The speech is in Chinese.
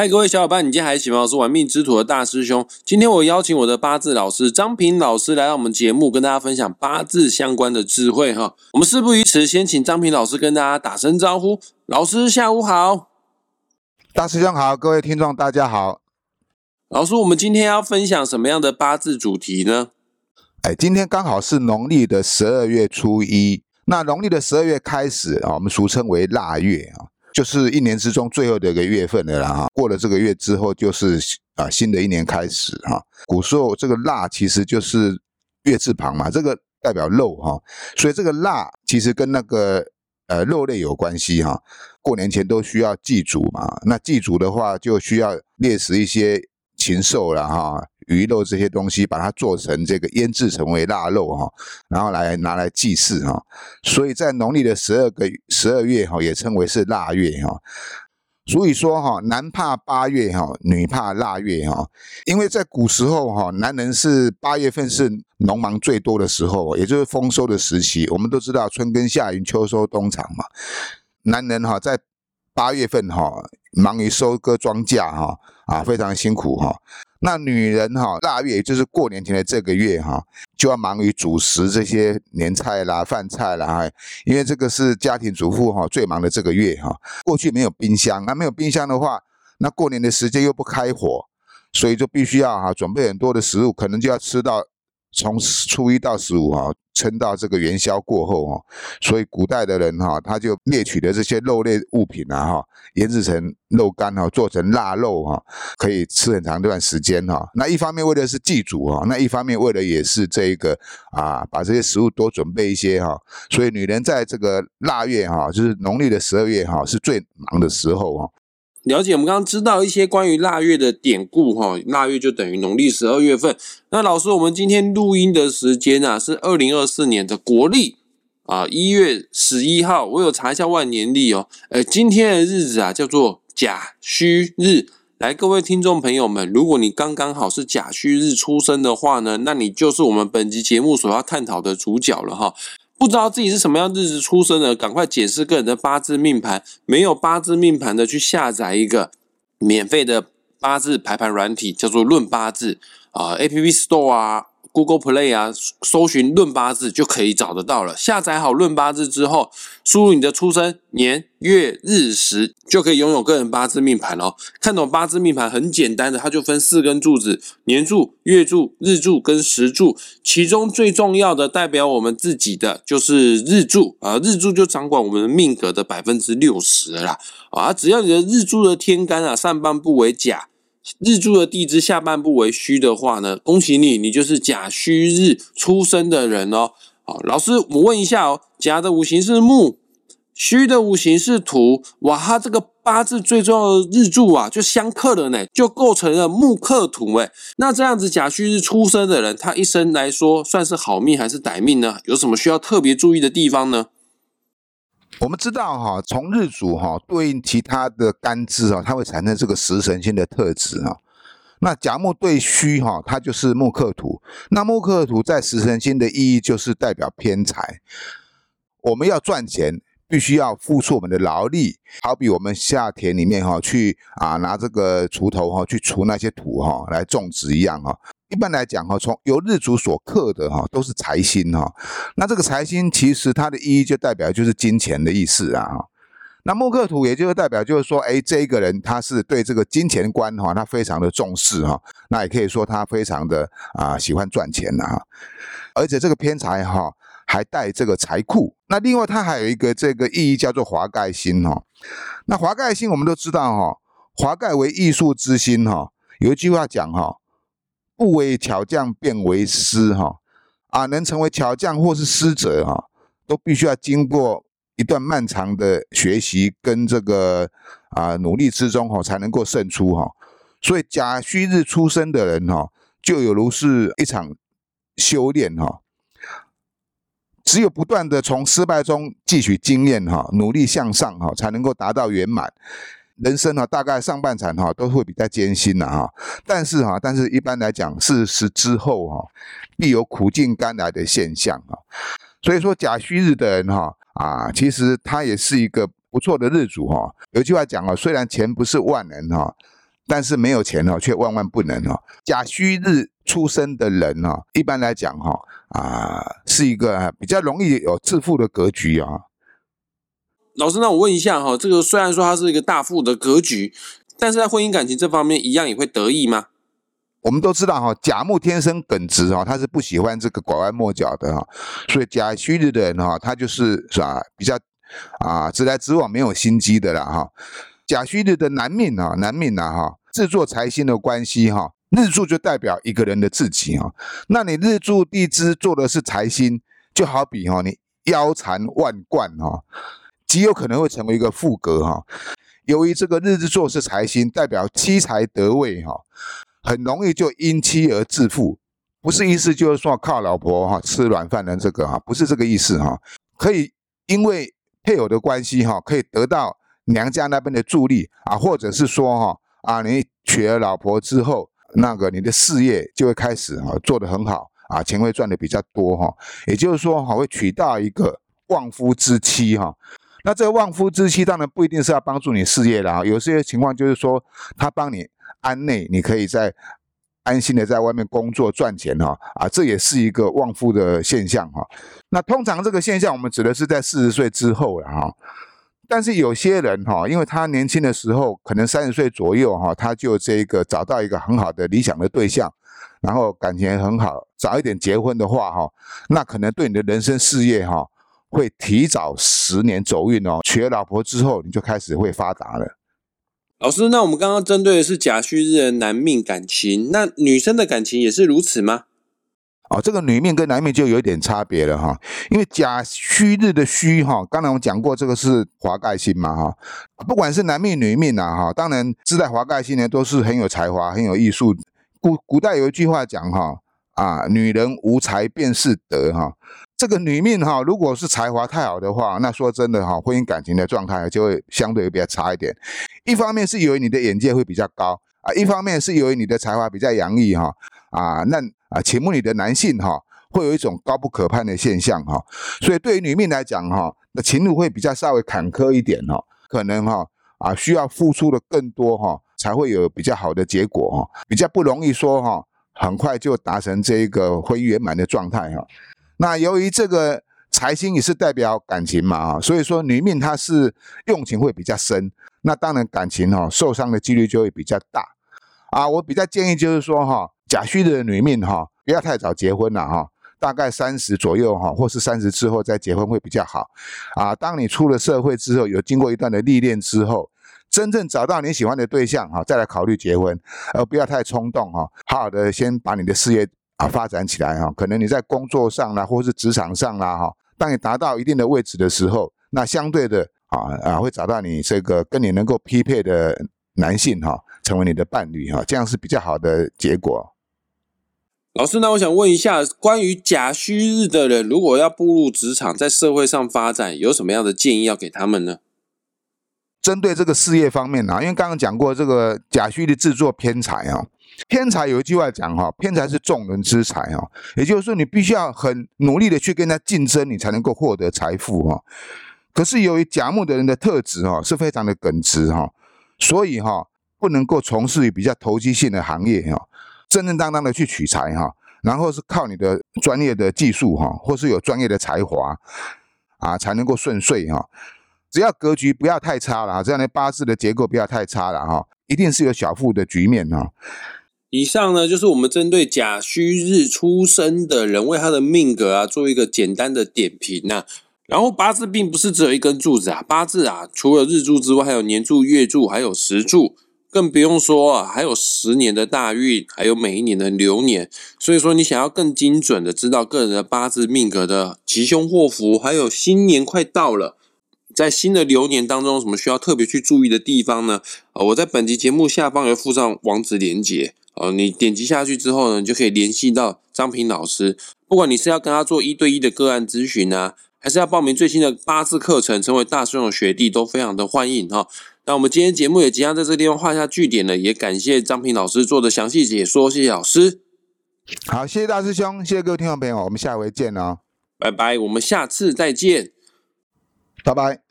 嗨，各位小伙伴，你今天还行吗？我是玩命之徒的大师兄。今天我邀请我的八字老师张平老师来到我们节目，跟大家分享八字相关的智慧哈。我们事不宜迟，先请张平老师跟大家打声招呼。老师下午好，大师兄好，各位听众大家好。老师，我们今天要分享什么样的八字主题呢？哎，今天刚好是农历的十二月初一，那农历的十二月开始啊，我们俗称为腊月啊。就是一年之中最后的一个月份的啦哈，过了这个月之后，就是啊新的一年开始哈。古时候这个腊其实就是月字旁嘛，这个代表肉哈，所以这个腊其实跟那个呃肉类有关系哈。过年前都需要祭祖嘛，那祭祖的话就需要猎食一些禽兽了哈。鱼肉这些东西，把它做成这个腌制成为腊肉哈，然后来拿来祭祀哈。所以在农历的十二个十二月哈，也称为是腊月哈。所以说哈，男怕八月哈，女怕腊月哈。因为在古时候哈，男人是八月份是农忙最多的时候，也就是丰收的时期。我们都知道春耕夏耘秋收冬藏嘛，男人哈在八月份哈忙于收割庄稼哈啊，非常辛苦哈。那女人哈，腊月也就是过年前的这个月哈，就要忙于主食这些年菜啦、饭菜啦，因为这个是家庭主妇哈最忙的这个月哈。过去没有冰箱，那没有冰箱的话，那过年的时间又不开火，所以就必须要哈准备很多的食物，可能就要吃到从初一到十五哈。撑到这个元宵过后哈，所以古代的人哈，他就猎取的这些肉类物品啊哈，腌制成肉干哈，做成腊肉哈，可以吃很长一段时间哈。那一方面为的是祭祖哈，那一方面为了也是这一个啊，把这些食物多准备一些哈。所以女人在这个腊月哈，就是农历的十二月哈，是最忙的时候哈。了解，我们刚刚知道一些关于腊月的典故哈，腊月就等于农历十二月份。那老师，我们今天录音的时间啊是二零二四年的国历啊一月十一号，我有查一下万年历哦，呃，今天的日子啊叫做甲戌日。来，各位听众朋友们，如果你刚刚好是甲戌日出生的话呢，那你就是我们本集节目所要探讨的主角了哈。不知道自己是什么样日子出生的，赶快解释个人的八字命盘。没有八字命盘的，去下载一个免费的八字排盘软体，叫做《论八字》啊，A P P Store 啊。Google Play 啊，搜寻论八字就可以找得到了。下载好论八字之后，输入你的出生年月日时，就可以拥有个人八字命盘哦。看懂八字命盘很简单的，它就分四根柱子：年柱、月柱、日柱跟时柱。其中最重要的代表我们自己的就是日柱啊，日柱就掌管我们命格的百分之六十啦。啊，只要你的日柱的天干啊，上半部为甲。日柱的地支下半部为戌的话呢，恭喜你，你就是甲戌日出生的人哦。好，老师，我问一下哦，甲的五行是木，戌的五行是土，哇，他这个八字最重要的日柱啊，就相克了呢，就构成了木克土哎。那这样子甲戌日出生的人，他一生来说算是好命还是歹命呢？有什么需要特别注意的地方呢？我们知道哈，从日主哈对应其他的干支啊，它会产生这个食神星的特质啊。那甲木对戌哈，它就是木克土。那木克土在食神星的意义就是代表偏财。我们要赚钱，必须要付出我们的劳力，好比我们下田里面哈，去啊拿这个锄头哈去锄那些土哈来种植一样哈。一般来讲哈，从由日主所克的哈，都是财星哈。那这个财星其实它的意义就代表就是金钱的意思啊。那木克土也就是代表就是说，哎，这一个人他是对这个金钱观哈，他非常的重视哈。那也可以说他非常的啊喜欢赚钱呐哈。而且这个偏财哈还带这个财库。那另外它还有一个这个意义叫做华盖星哈。那华盖星我们都知道哈，华盖为艺术之星哈。有一句话讲哈。不为巧匠变为师哈啊，能成为巧匠或是师者哈，都必须要经过一段漫长的学习跟这个啊努力之中哈，才能够胜出哈。所以甲戌日出生的人哈，就有如是一场修炼哈。只有不断的从失败中汲取经验哈，努力向上哈，才能够达到圆满。人生哈，大概上半场哈都会比较艰辛的哈，但是哈，但是一般来讲，四十之后哈，必有苦尽甘来的现象啊。所以说甲戌日的人哈啊，其实他也是一个不错的日主哈。有句话讲啊，虽然钱不是万能哈，但是没有钱哦，却万万不能哦。甲戌日出生的人哦，一般来讲哈啊，是一个比较容易有致富的格局啊。老师，那我问一下哈，这个虽然说它是一个大富的格局，但是在婚姻感情这方面，一样也会得意吗？我们都知道哈，甲木天生耿直哈，他是不喜欢这个拐弯抹角的哈，所以甲戌日的人哈，他就是是吧，比较啊直来直往，没有心机的啦哈。甲戌日的男命啊，男命呐哈，制作财星的关系哈，日柱就代表一个人的自己哈。那你日柱地支做的是财星，就好比哈，你腰缠万贯哈。极有可能会成为一个副格哈，由于这个日子做是财星，代表妻财得位哈，很容易就因妻而致富，不是意思就是说靠老婆哈吃软饭的这个哈，不是这个意思哈，可以因为配偶的关系哈，可以得到娘家那边的助力啊，或者是说哈啊，你娶了老婆之后，那个你的事业就会开始哈做得很好啊，钱会赚的比较多哈，也就是说哈会娶到一个旺夫之妻哈。那这个旺夫之妻当然不一定是要帮助你事业的啊，有些情况就是说他帮你安内，你可以在安心的在外面工作赚钱哈啊，这也是一个旺夫的现象哈。那通常这个现象我们指的是在四十岁之后了哈，但是有些人哈，因为他年轻的时候可能三十岁左右哈，他就这个找到一个很好的理想的对象，然后感情很好，早一点结婚的话哈，那可能对你的人生事业哈。会提早十年走运哦，娶了老婆之后，你就开始会发达了。老师，那我们刚刚针对的是甲戌日的男命感情，那女生的感情也是如此吗？哦，这个女命跟男命就有一点差别了哈，因为甲戌日的戌哈，刚才我们讲过，这个是华盖星嘛哈，不管是男命女命呐哈，当然自带华盖星呢都是很有才华、很有艺术。古古代有一句话讲哈啊，女人无才便是德哈。这个女命哈，如果是才华太好的话，那说真的哈，婚姻感情的状态就会相对比较差一点。一方面是由于你的眼界会比较高啊，一方面是由于你的才华比较洋溢哈啊，那啊，请问你的男性哈，会有一种高不可攀的现象哈，所以对于女命来讲哈，那情路会比较稍微坎坷一点哈，可能哈啊需要付出的更多哈，才会有比较好的结果哈，比较不容易说哈，很快就达成这一个婚姻圆满的状态哈。那由于这个财星也是代表感情嘛啊，所以说女命她是用情会比较深，那当然感情哈受伤的几率就会比较大啊。我比较建议就是说哈，甲戌的女命哈不要太早结婚了哈，大概三十左右哈，或是三十之后再结婚会比较好啊。当你出了社会之后，有经过一段的历练之后，真正找到你喜欢的对象哈，再来考虑结婚，而不要太冲动哈，好好的先把你的事业。啊，发展起来哈，可能你在工作上啦，或是职场上啦哈，当你达到一定的位置的时候，那相对的啊啊，会找到你这个跟你能够匹配的男性哈，成为你的伴侣哈，这样是比较好的结果。老师，那我想问一下，关于甲戌日的人，如果要步入职场，在社会上发展，有什么样的建议要给他们呢？针对这个事业方面呢，因为刚刚讲过这个甲戌的制作偏财啊。偏财有一句话讲哈，偏财是众人之财哈，也就是说你必须要很努力的去跟他竞争，你才能够获得财富哈。可是由于甲木的人的特质哈是非常的耿直哈，所以哈不能够从事于比较投机性的行业哈，正正当当的去取财哈，然后是靠你的专业的技术哈，或是有专业的才华啊，才能够顺遂哈。只要格局不要太差了，这样的八字的结构不要太差了哈，一定是有小富的局面哈。以上呢，就是我们针对甲戌日出生的人为他的命格啊，做一个简单的点评呐。然后八字并不是只有一根柱子啊，八字啊，除了日柱之外，还有年柱、月柱，还有时柱，更不用说啊，还有十年的大运，还有每一年的流年。所以说，你想要更精准的知道个人的八字命格的吉凶祸福，还有新年快到了，在新的流年当中，什么需要特别去注意的地方呢？啊，我在本集节目下方有附上网址连接。哦，你点击下去之后呢，你就可以联系到张平老师。不管你是要跟他做一对一的个案咨询啊，还是要报名最新的八字课程，成为大师兄的学弟，都非常的欢迎哈。那我们今天节目也即将在这个地方画下句点了，也感谢张平老师做的详细解说，谢谢老师。好，谢谢大师兄，谢谢各位听众朋友，我们下回见哦，拜拜，我们下次再见，拜拜。